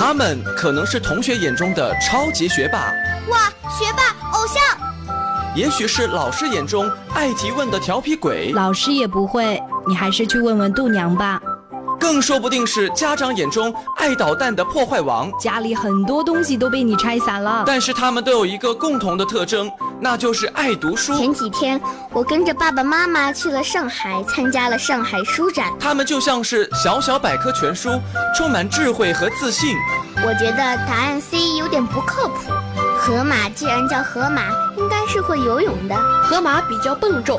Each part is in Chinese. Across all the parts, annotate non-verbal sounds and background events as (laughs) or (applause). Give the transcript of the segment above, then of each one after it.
他们可能是同学眼中的超级学霸，哇，学霸偶像；也许是老师眼中爱提问的调皮鬼，老师也不会，你还是去问问度娘吧。更说不定是家长眼中爱捣蛋的破坏王，家里很多东西都被你拆散了。但是他们都有一个共同的特征，那就是爱读书。前几天我跟着爸爸妈妈去了上海，参加了上海书展。他们就像是小小百科全书，充满智慧和自信。我觉得答案 C 有点不靠谱。河马既然叫河马，应该是会游泳的。河马比较笨重。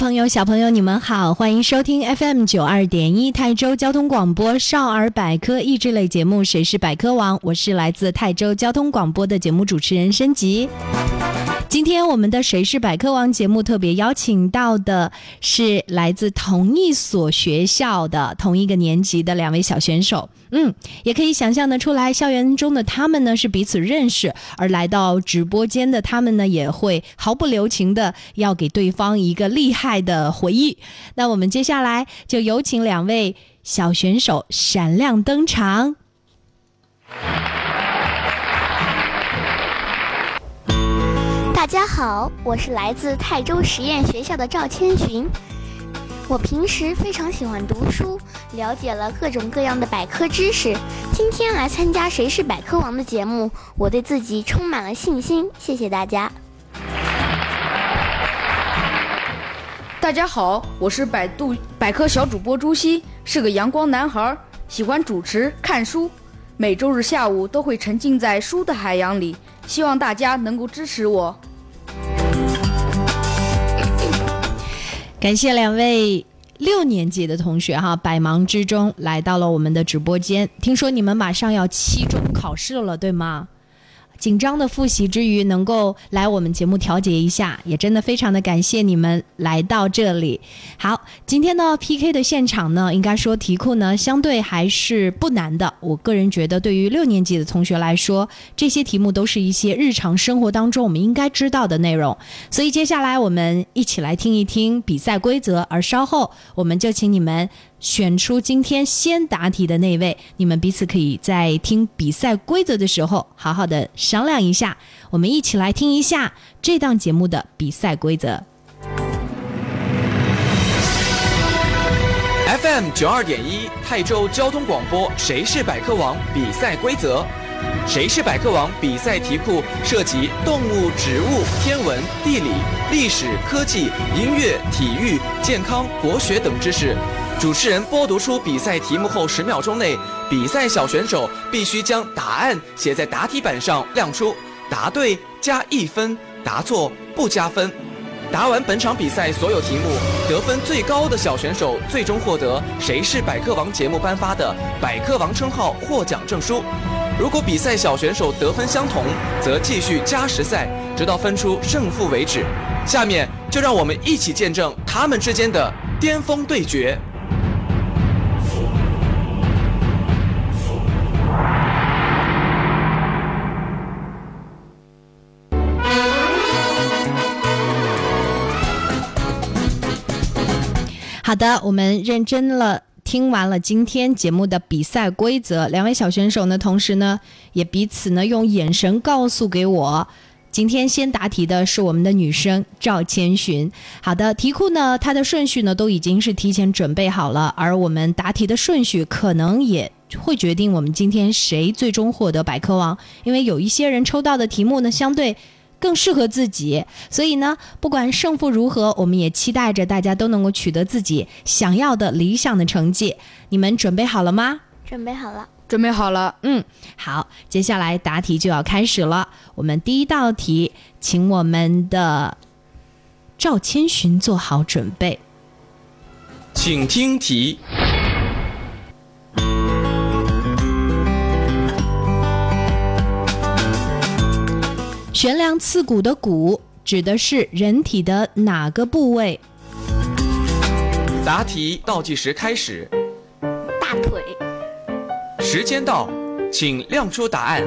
朋友、小朋友，你们好，欢迎收听 FM 九二点一泰州交通广播少儿百科益智类节目《谁是百科王》，我是来自泰州交通广播的节目主持人申吉。今天我们的《谁是百科王》节目特别邀请到的是来自同一所学校的同一个年级的两位小选手。嗯，也可以想象得出来，校园中的他们呢是彼此认识，而来到直播间的他们呢也会毫不留情的要给对方一个厉害的回忆。那我们接下来就有请两位小选手闪亮登场。大家好，我是来自泰州实验学校的赵千寻。我平时非常喜欢读书，了解了各种各样的百科知识。今天来参加《谁是百科王》的节目，我对自己充满了信心。谢谢大家。大家好，我是百度百科小主播朱熹，是个阳光男孩，喜欢主持、看书，每周日下午都会沉浸在书的海洋里。希望大家能够支持我。感谢两位六年级的同学哈，百忙之中来到了我们的直播间。听说你们马上要期中考试了，对吗？紧张的复习之余，能够来我们节目调节一下，也真的非常的感谢你们来到这里。好，今天呢 PK 的现场呢，应该说题库呢相对还是不难的。我个人觉得，对于六年级的同学来说，这些题目都是一些日常生活当中我们应该知道的内容。所以接下来我们一起来听一听比赛规则，而稍后我们就请你们。选出今天先答题的那位，你们彼此可以在听比赛规则的时候好好的商量一下。我们一起来听一下这档节目的比赛规则。FM 九二点一泰州交通广播，谁是百科王？比赛规则：谁是百科王？比赛题库涉及动物、植物、天文、地理、历史、科技、音乐、体育、健康、国学等知识。主持人播读出比赛题目后，十秒钟内，比赛小选手必须将答案写在答题板上亮出，答对加一分，答错不加分。答完本场比赛所有题目，得分最高的小选手最终获得《谁是百科王》节目颁发的百科王称号获奖证书。如果比赛小选手得分相同，则继续加时赛，直到分出胜负为止。下面就让我们一起见证他们之间的巅峰对决。好的，我们认真了，听完了今天节目的比赛规则。两位小选手呢，同时呢，也彼此呢用眼神告诉给我，今天先答题的是我们的女生赵千寻。好的，题库呢，它的顺序呢都已经是提前准备好了，而我们答题的顺序可能也会决定我们今天谁最终获得百科王，因为有一些人抽到的题目呢，相对。更适合自己，所以呢，不管胜负如何，我们也期待着大家都能够取得自己想要的理想的成绩。你们准备好了吗？准备好了。准备好了。嗯，好，接下来答题就要开始了。我们第一道题，请我们的赵千寻做好准备。请听题。悬梁刺股的股指的是人体的哪个部位？答题倒计时开始，大腿，时间到，请亮出答案。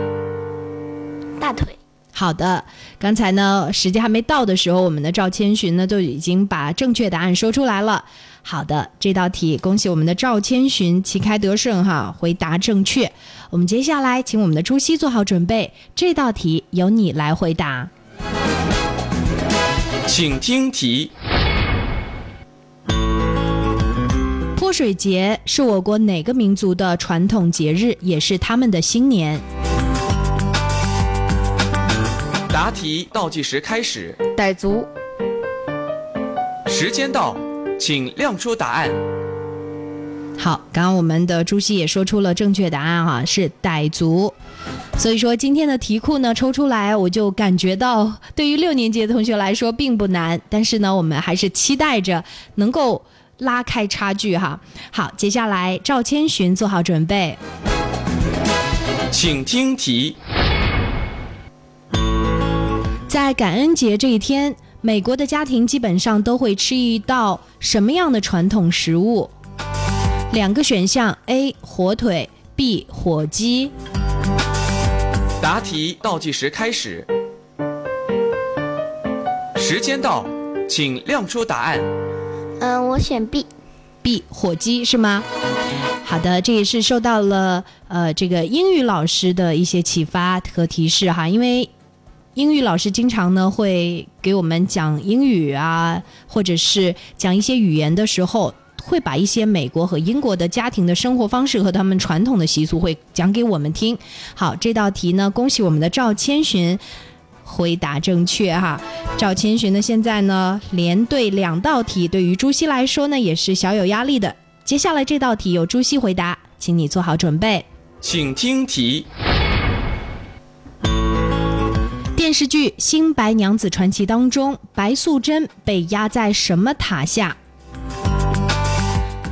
大腿，好的，刚才呢时间还没到的时候，我们的赵千寻呢就已经把正确答案说出来了。好的，这道题恭喜我们的赵千寻旗开得胜哈，回答正确。我们接下来请我们的朱熹做好准备，这道题由你来回答。请听题。泼水节是我国哪个民族的传统节日，也是他们的新年？答题倒计时开始，傣族，时间到，请亮出答案。好，刚刚我们的朱熹也说出了正确答案哈，是傣族。所以说今天的题库呢抽出来，我就感觉到对于六年级的同学来说并不难，但是呢，我们还是期待着能够拉开差距哈。好，接下来赵千寻做好准备，请听题。在感恩节这一天，美国的家庭基本上都会吃一道什么样的传统食物？两个选项：A. 火腿，B. 火鸡。答题倒计时开始，时间到，请亮出答案。嗯、我选 B。B 火鸡是吗？好的，这也是受到了呃这个英语老师的一些启发和提示哈，因为英语老师经常呢会给我们讲英语啊，或者是讲一些语言的时候，会把一些美国和英国的家庭的生活方式和他们传统的习俗会讲给我们听。好，这道题呢，恭喜我们的赵千寻。回答正确哈，赵千寻呢现在呢连对两道题，对于朱熹来说呢也是小有压力的。接下来这道题由朱熹回答，请你做好准备。请听题。电视剧《新白娘子传奇》当中，白素贞被压在什么塔下？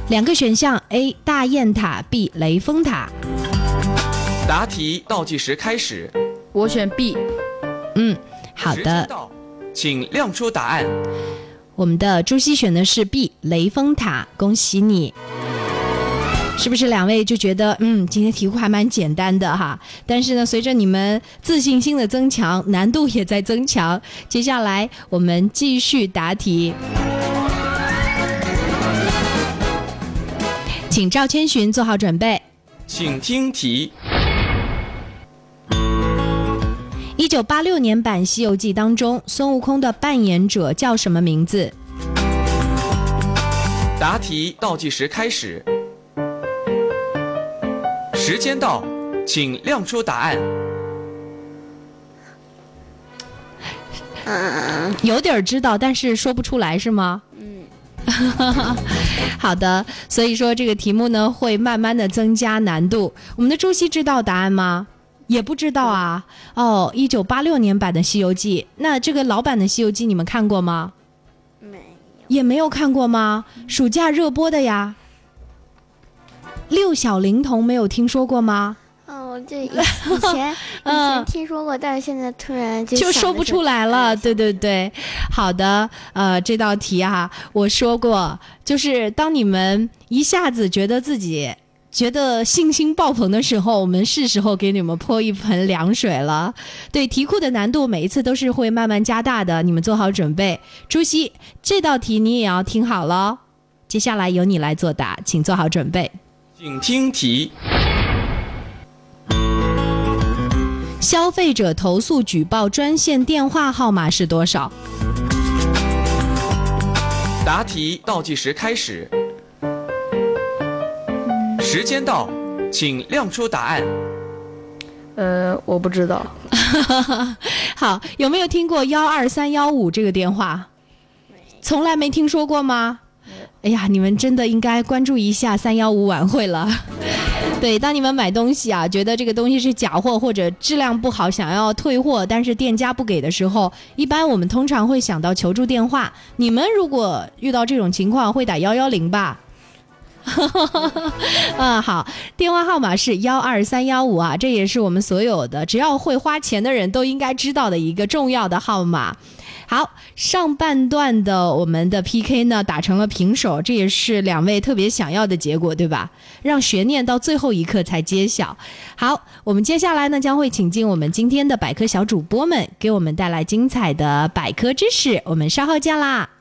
两个选项：A. 大雁塔，B. 雷峰塔。答题倒计时开始，我选 B。嗯，好的，请亮出答案。我们的朱熹选的是 B 雷峰塔，恭喜你。是不是两位就觉得，嗯，今天题库还蛮简单的哈？但是呢，随着你们自信心的增强，难度也在增强。接下来我们继续答题，请赵千寻做好准备。请听题。一九八六年版《西游记》当中，孙悟空的扮演者叫什么名字？答题倒计时开始，时间到，请亮出答案。嗯，有点儿知道，但是说不出来，是吗？嗯，(laughs) 好的。所以说这个题目呢，会慢慢的增加难度。我们的朱熹知道答案吗？也不知道啊。哦，一九八六年版的《西游记》，那这个老版的《西游记》你们看过吗？没有。也没有看过吗？暑假热播的呀。六小龄童没有听说过吗？哦，这以以前 (laughs) 以嗯前听说过，但是现在突然就就说不出来了。对对，对对，好的，呃，这道题啊，我说过，就是当你们一下子觉得自己觉得信心爆棚的时候，我们是时候给你们泼一盆凉水了。对，题库的难度每一次都是会慢慢加大的，你们做好准备。朱熹，这道题你也要听好了，接下来由你来作答，请做好准备。请听题。消费者投诉举报专线电话号码是多少？答题倒计时开始，时间到，请亮出答案。呃，我不知道。(laughs) 好，有没有听过幺二三幺五这个电话？从来没听说过吗？哎呀，你们真的应该关注一下三幺五晚会了。(laughs) 对，当你们买东西啊，觉得这个东西是假货或者质量不好，想要退货，但是店家不给的时候，一般我们通常会想到求助电话。你们如果遇到这种情况，会打幺幺零吧？(laughs) 嗯，好，电话号码是幺二三幺五啊，这也是我们所有的只要会花钱的人都应该知道的一个重要的号码。好，上半段的我们的 PK 呢打成了平手，这也是两位特别想要的结果，对吧？让悬念到最后一刻才揭晓。好，我们接下来呢将会请进我们今天的百科小主播们，给我们带来精彩的百科知识。我们稍后见啦！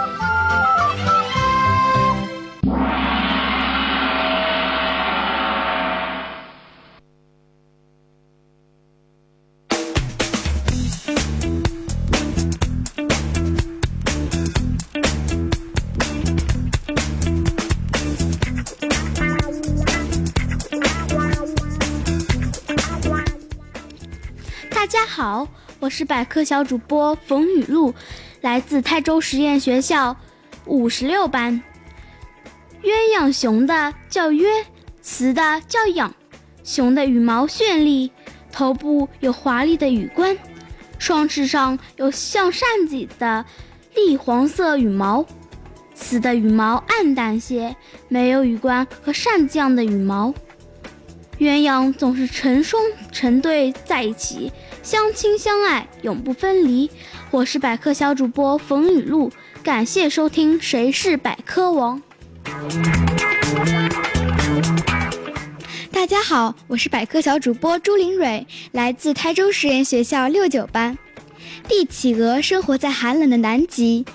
是百科小主播冯雨露，来自泰州实验学校五十六班。鸳鸯熊的叫鸳，雌的叫鸯。雄的羽毛绚丽，头部有华丽的羽冠，双翅上有像扇子的栗黄色羽毛。雌的羽毛暗淡些，没有羽冠和扇子样的羽毛。鸳鸯总是成双成对在一起。相亲相爱，永不分离。我是百科小主播冯雨露，感谢收听《谁是百科王》。大家好，我是百科小主播朱林蕊，来自台州实验学校六九班。帝企鹅生活在寒冷的南极。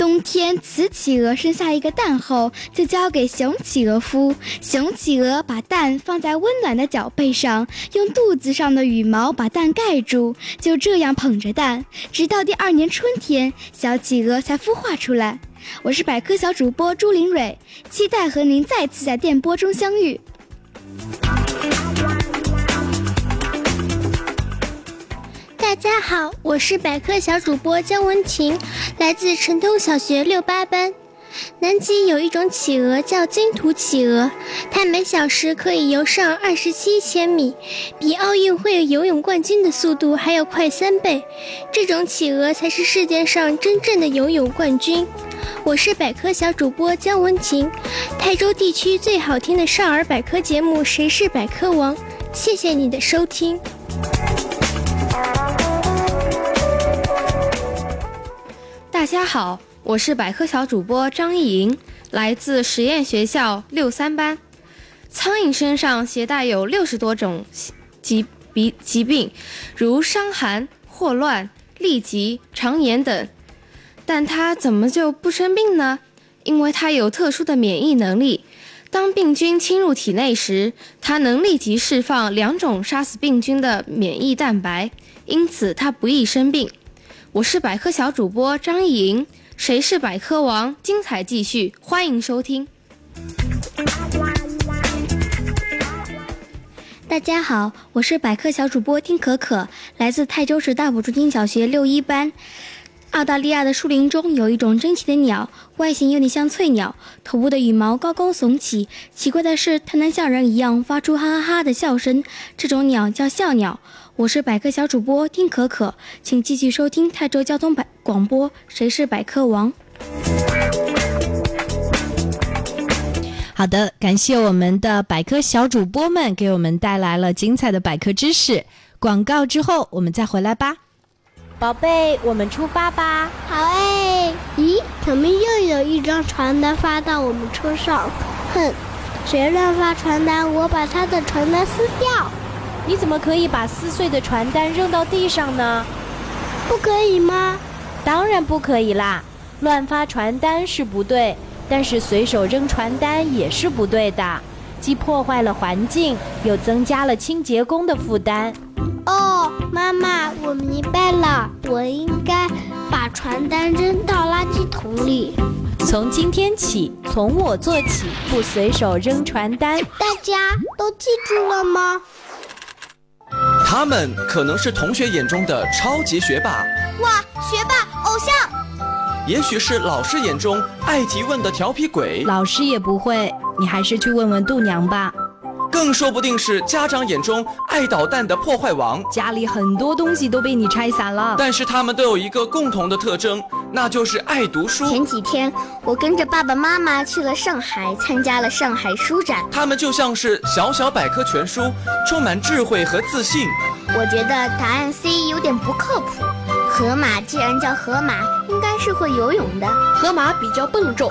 冬天，雌企鹅生下一个蛋后，就交给雄企鹅孵。雄企鹅把蛋放在温暖的脚背上，用肚子上的羽毛把蛋盖住，就这样捧着蛋，直到第二年春天，小企鹅才孵化出来。我是百科小主播朱林蕊，期待和您再次在电波中相遇。大家好，我是百科小主播姜文婷，来自城东小学六八班。南极有一种企鹅叫金图企鹅，它每小时可以游上二十七千米，比奥运会游泳冠军的速度还要快三倍。这种企鹅才是世界上真正的游泳冠军。我是百科小主播姜文婷，泰州地区最好听的少儿百科节目《谁是百科王》，谢谢你的收听。大家好，我是百科小主播张艺莹，来自实验学校六三班。苍蝇身上携带有六十多种疾疾疾病，如伤寒、霍乱、痢疾、肠炎等，但它怎么就不生病呢？因为它有特殊的免疫能力。当病菌侵入体内时，它能立即释放两种杀死病菌的免疫蛋白，因此它不易生病。我是百科小主播张艺莹，谁是百科王？精彩继续，欢迎收听。大家好，我是百科小主播丁可可，来自泰州市大埔中心小学六一班。澳大利亚的树林中有一种珍奇的鸟，外形有点像翠鸟，头部的羽毛高高耸起。奇怪的是，它能像人一样发出哈哈哈的笑声。这种鸟叫笑鸟。我是百科小主播丁可可，请继续收听泰州交通百广播。谁是百科王？好的，感谢我们的百科小主播们给我们带来了精彩的百科知识。广告之后我们再回来吧。宝贝，我们出发吧。好哎。咦，怎么又有一张传单发到我们车上？哼，谁乱发传单，我把他的传单撕掉。你怎么可以把撕碎的传单扔到地上呢？不可以吗？当然不可以啦！乱发传单是不对，但是随手扔传单也是不对的，既破坏了环境，又增加了清洁工的负担。哦，妈妈，我明白了，我应该把传单扔到垃圾桶里。从今天起，从我做起，不随手扔传单。大家都记住了吗？他们可能是同学眼中的超级学霸，哇，学霸偶像；也许是老师眼中爱提问的调皮鬼，老师也不会，你还是去问问度娘吧。更说不定是家长眼中爱捣蛋的破坏王，家里很多东西都被你拆散了。但是他们都有一个共同的特征，那就是爱读书。前几天我跟着爸爸妈妈去了上海，参加了上海书展。他们就像是小小百科全书，充满智慧和自信。我觉得答案 C 有点不靠谱。河马既然叫河马，应该是会游泳的。河马比较笨重。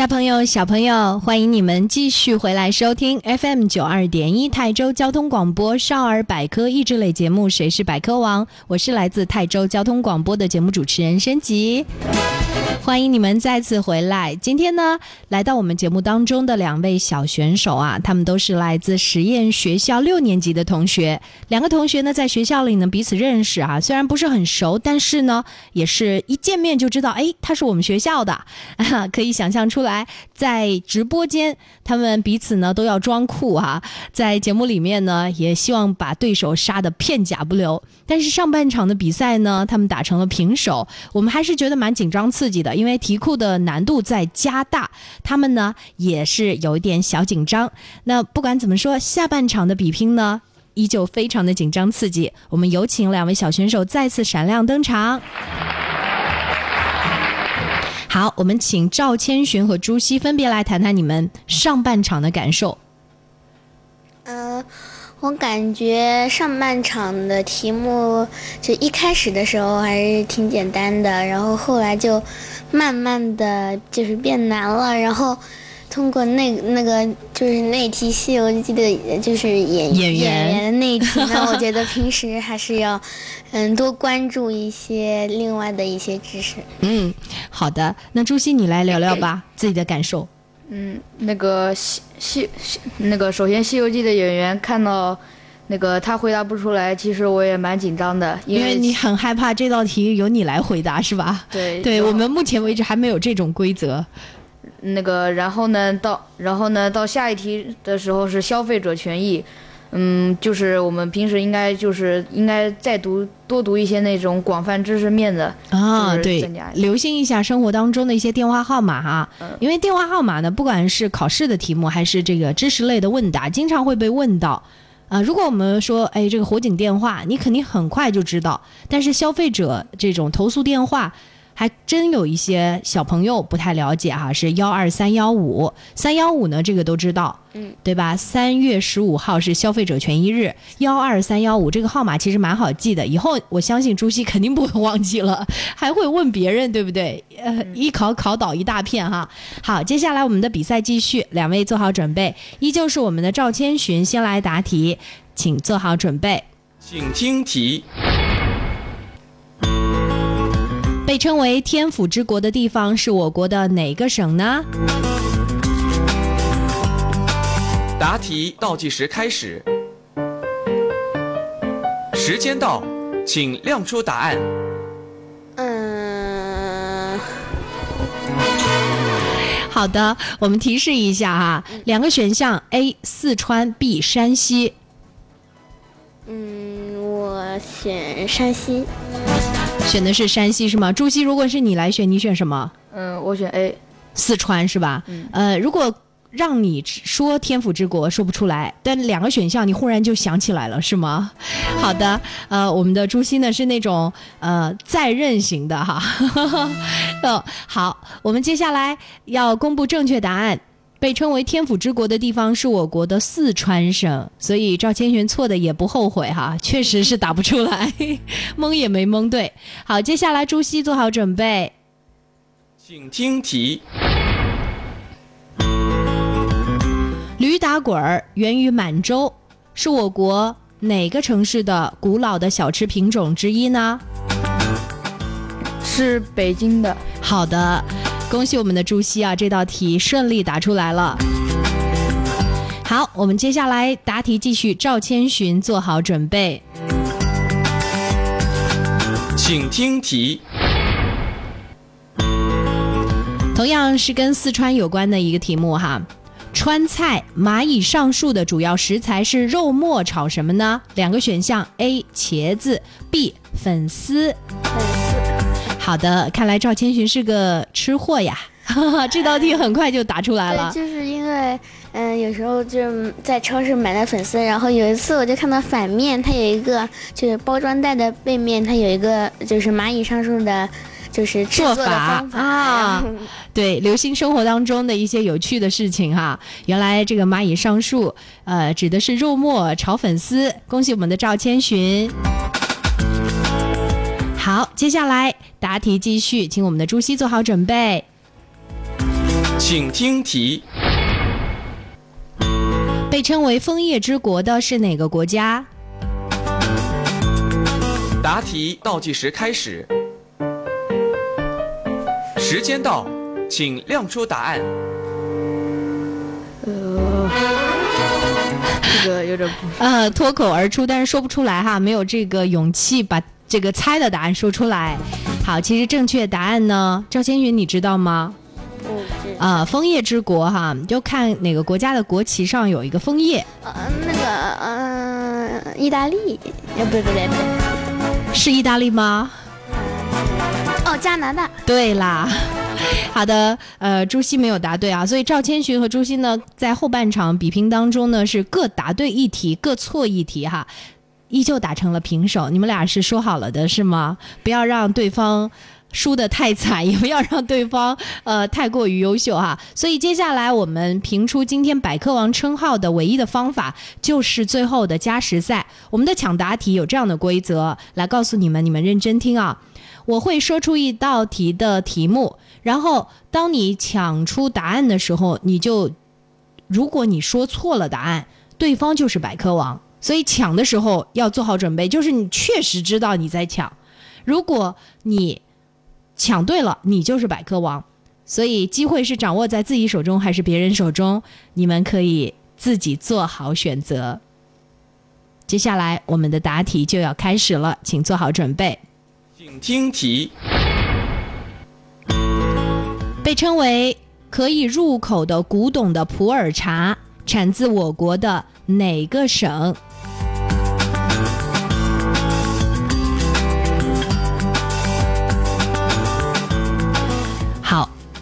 大朋友、小朋友，欢迎你们继续回来收听 FM 九二点一泰州交通广播少儿百科益智类节目《谁是百科王》，我是来自泰州交通广播的节目主持人申吉。欢迎你们再次回来。今天呢，来到我们节目当中的两位小选手啊，他们都是来自实验学校六年级的同学。两个同学呢，在学校里呢彼此认识啊，虽然不是很熟，但是呢，也是一见面就知道，哎，他是我们学校的。可以想象出来，在直播间，他们彼此呢都要装酷啊，在节目里面呢，也希望把对手杀得片甲不留。但是上半场的比赛呢，他们打成了平手，我们还是觉得蛮紧张刺激的。因为题库的难度在加大，他们呢也是有一点小紧张。那不管怎么说，下半场的比拼呢依旧非常的紧张刺激。我们有请两位小选手再次闪亮登场。好，我们请赵千寻和朱熹分别来谈谈你们上半场的感受。嗯。我感觉上半场的题目就一开始的时候还是挺简单的，然后后来就慢慢的就是变难了。然后通过那那个就是那题《西游记》的，就是演演员的那题呢，我觉得平时还是要嗯多关注一些另外的一些知识。嗯，好的，那朱熹你来聊聊吧，(laughs) 自己的感受。嗯，那个西西西，那个首先《西游记》的演员看到，那个他回答不出来，其实我也蛮紧张的，因为你很害怕这道题由你来回答，是吧？对，对我们目前为止还没有这种规则。那个，然后呢，到然后呢，到下一题的时候是消费者权益。嗯，就是我们平时应该就是应该再读多读一些那种广泛知识面的啊，对，留心一下生活当中的一些电话号码哈，因为电话号码呢，不管是考试的题目还是这个知识类的问答，经常会被问到啊。如果我们说，哎，这个火警电话，你肯定很快就知道，但是消费者这种投诉电话。还真有一些小朋友不太了解哈，是幺二三幺五三幺五呢，这个都知道，嗯，对吧？三月十五号是消费者权益日，幺二三幺五这个号码其实蛮好记的，以后我相信朱熹肯定不会忘记了，还会问别人，对不对？呃，一考考倒一大片哈。好，接下来我们的比赛继续，两位做好准备，依旧是我们的赵千寻先来答题，请做好准备，请听题。称为天府之国的地方是我国的哪个省呢？答题倒计时开始。时间到请亮出答案。嗯好的我们提示一下哈两个选项 a 四川 b 山西。嗯我选山西。选的是山西是吗？朱熹，如果是你来选，你选什么？嗯，我选 A。四川是吧？嗯。呃，如果让你说天府之国说不出来，但两个选项你忽然就想起来了是吗？(laughs) 好的，呃，我们的朱熹呢是那种呃在任型的哈。(laughs) 哦，好，我们接下来要公布正确答案。被称为天府之国的地方是我国的四川省，所以赵千寻错的也不后悔哈，(laughs) 确实是打不出来，(laughs) 蒙也没蒙对。好，接下来朱熹做好准备，请听题。驴打滚儿源于满洲，是我国哪个城市的古老的小吃品种之一呢？是北京的。好的。恭喜我们的朱熹啊！这道题顺利答出来了。好，我们接下来答题继续。赵千寻做好准备，请听题。同样是跟四川有关的一个题目哈。川菜蚂蚁上树的主要食材是肉末炒什么呢？两个选项：A. 茄子，B. 粉丝。好的，看来赵千寻是个吃货呀！(laughs) 这道题很快就答出来了。对，就是因为，嗯，有时候就在超市买的粉丝，然后有一次我就看到反面，它有一个就是包装袋的背面，它有一个就是蚂蚁上树的，就是做法啊。对，流行生活当中的一些有趣的事情哈。原来这个蚂蚁上树，呃，指的是肉末炒粉丝。恭喜我们的赵千寻。好，接下来答题继续，请我们的朱熹做好准备。请听题。被称为枫叶之国的是哪个国家？答题倒计时开始，时间到，请亮出答案。呃，这个有点不……呃，脱口而出，但是说不出来哈，没有这个勇气把。这个猜的答案说出来，好，其实正确答案呢，赵千云你知道吗？不知啊，枫叶之国哈，就看哪个国家的国旗上有一个枫叶。呃，那个，嗯，意大利，呃，不对不对不对，是意大利吗？哦，加拿大。对啦，(laughs) 好的，呃，朱熹没有答对啊，所以赵千寻和朱熹呢，在后半场比拼当中呢，是各答对一题，各错一题哈。依旧打成了平手，你们俩是说好了的，是吗？不要让对方输得太惨，(laughs) 也不要让对方呃太过于优秀哈。所以接下来我们评出今天百科王称号的唯一的方法，就是最后的加时赛。我们的抢答题有这样的规则，来告诉你们，你们认真听啊！我会说出一道题的题目，然后当你抢出答案的时候，你就如果你说错了答案，对方就是百科王。所以抢的时候要做好准备，就是你确实知道你在抢。如果你抢对了，你就是百科王。所以机会是掌握在自己手中还是别人手中，你们可以自己做好选择。接下来我们的答题就要开始了，请做好准备。请听题。被称为可以入口的古董的普洱茶，产自我国的哪个省？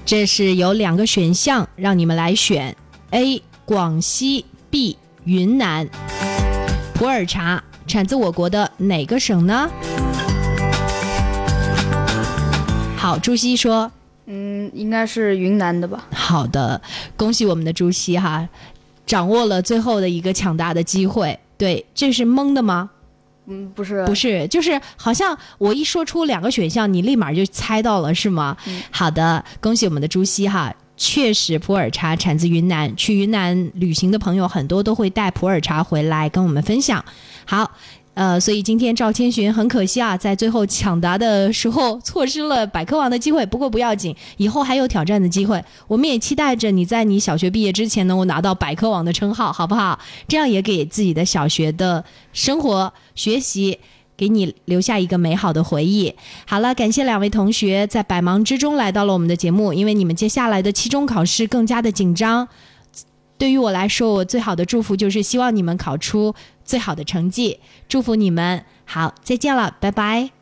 这是有两个选项让你们来选：A. 广西 B. 云南。普洱茶产自我国的哪个省呢？好，朱熹说：“嗯，应该是云南的吧。”好的，恭喜我们的朱熹哈，掌握了最后的一个抢答的机会。对，这是蒙的吗？嗯，不是，不是，就是好像我一说出两个选项，你立马就猜到了，是吗？嗯，好的，恭喜我们的朱熹哈，确实普洱茶产自云南，去云南旅行的朋友很多都会带普洱茶回来跟我们分享。好。呃，所以今天赵千寻很可惜啊，在最后抢答的时候错失了百科王的机会。不过不要紧，以后还有挑战的机会。我们也期待着你在你小学毕业之前能够拿到百科王的称号，好不好？这样也给自己的小学的生活学习给你留下一个美好的回忆。好了，感谢两位同学在百忙之中来到了我们的节目，因为你们接下来的期中考试更加的紧张。对于我来说，我最好的祝福就是希望你们考出最好的成绩，祝福你们。好，再见了，拜拜。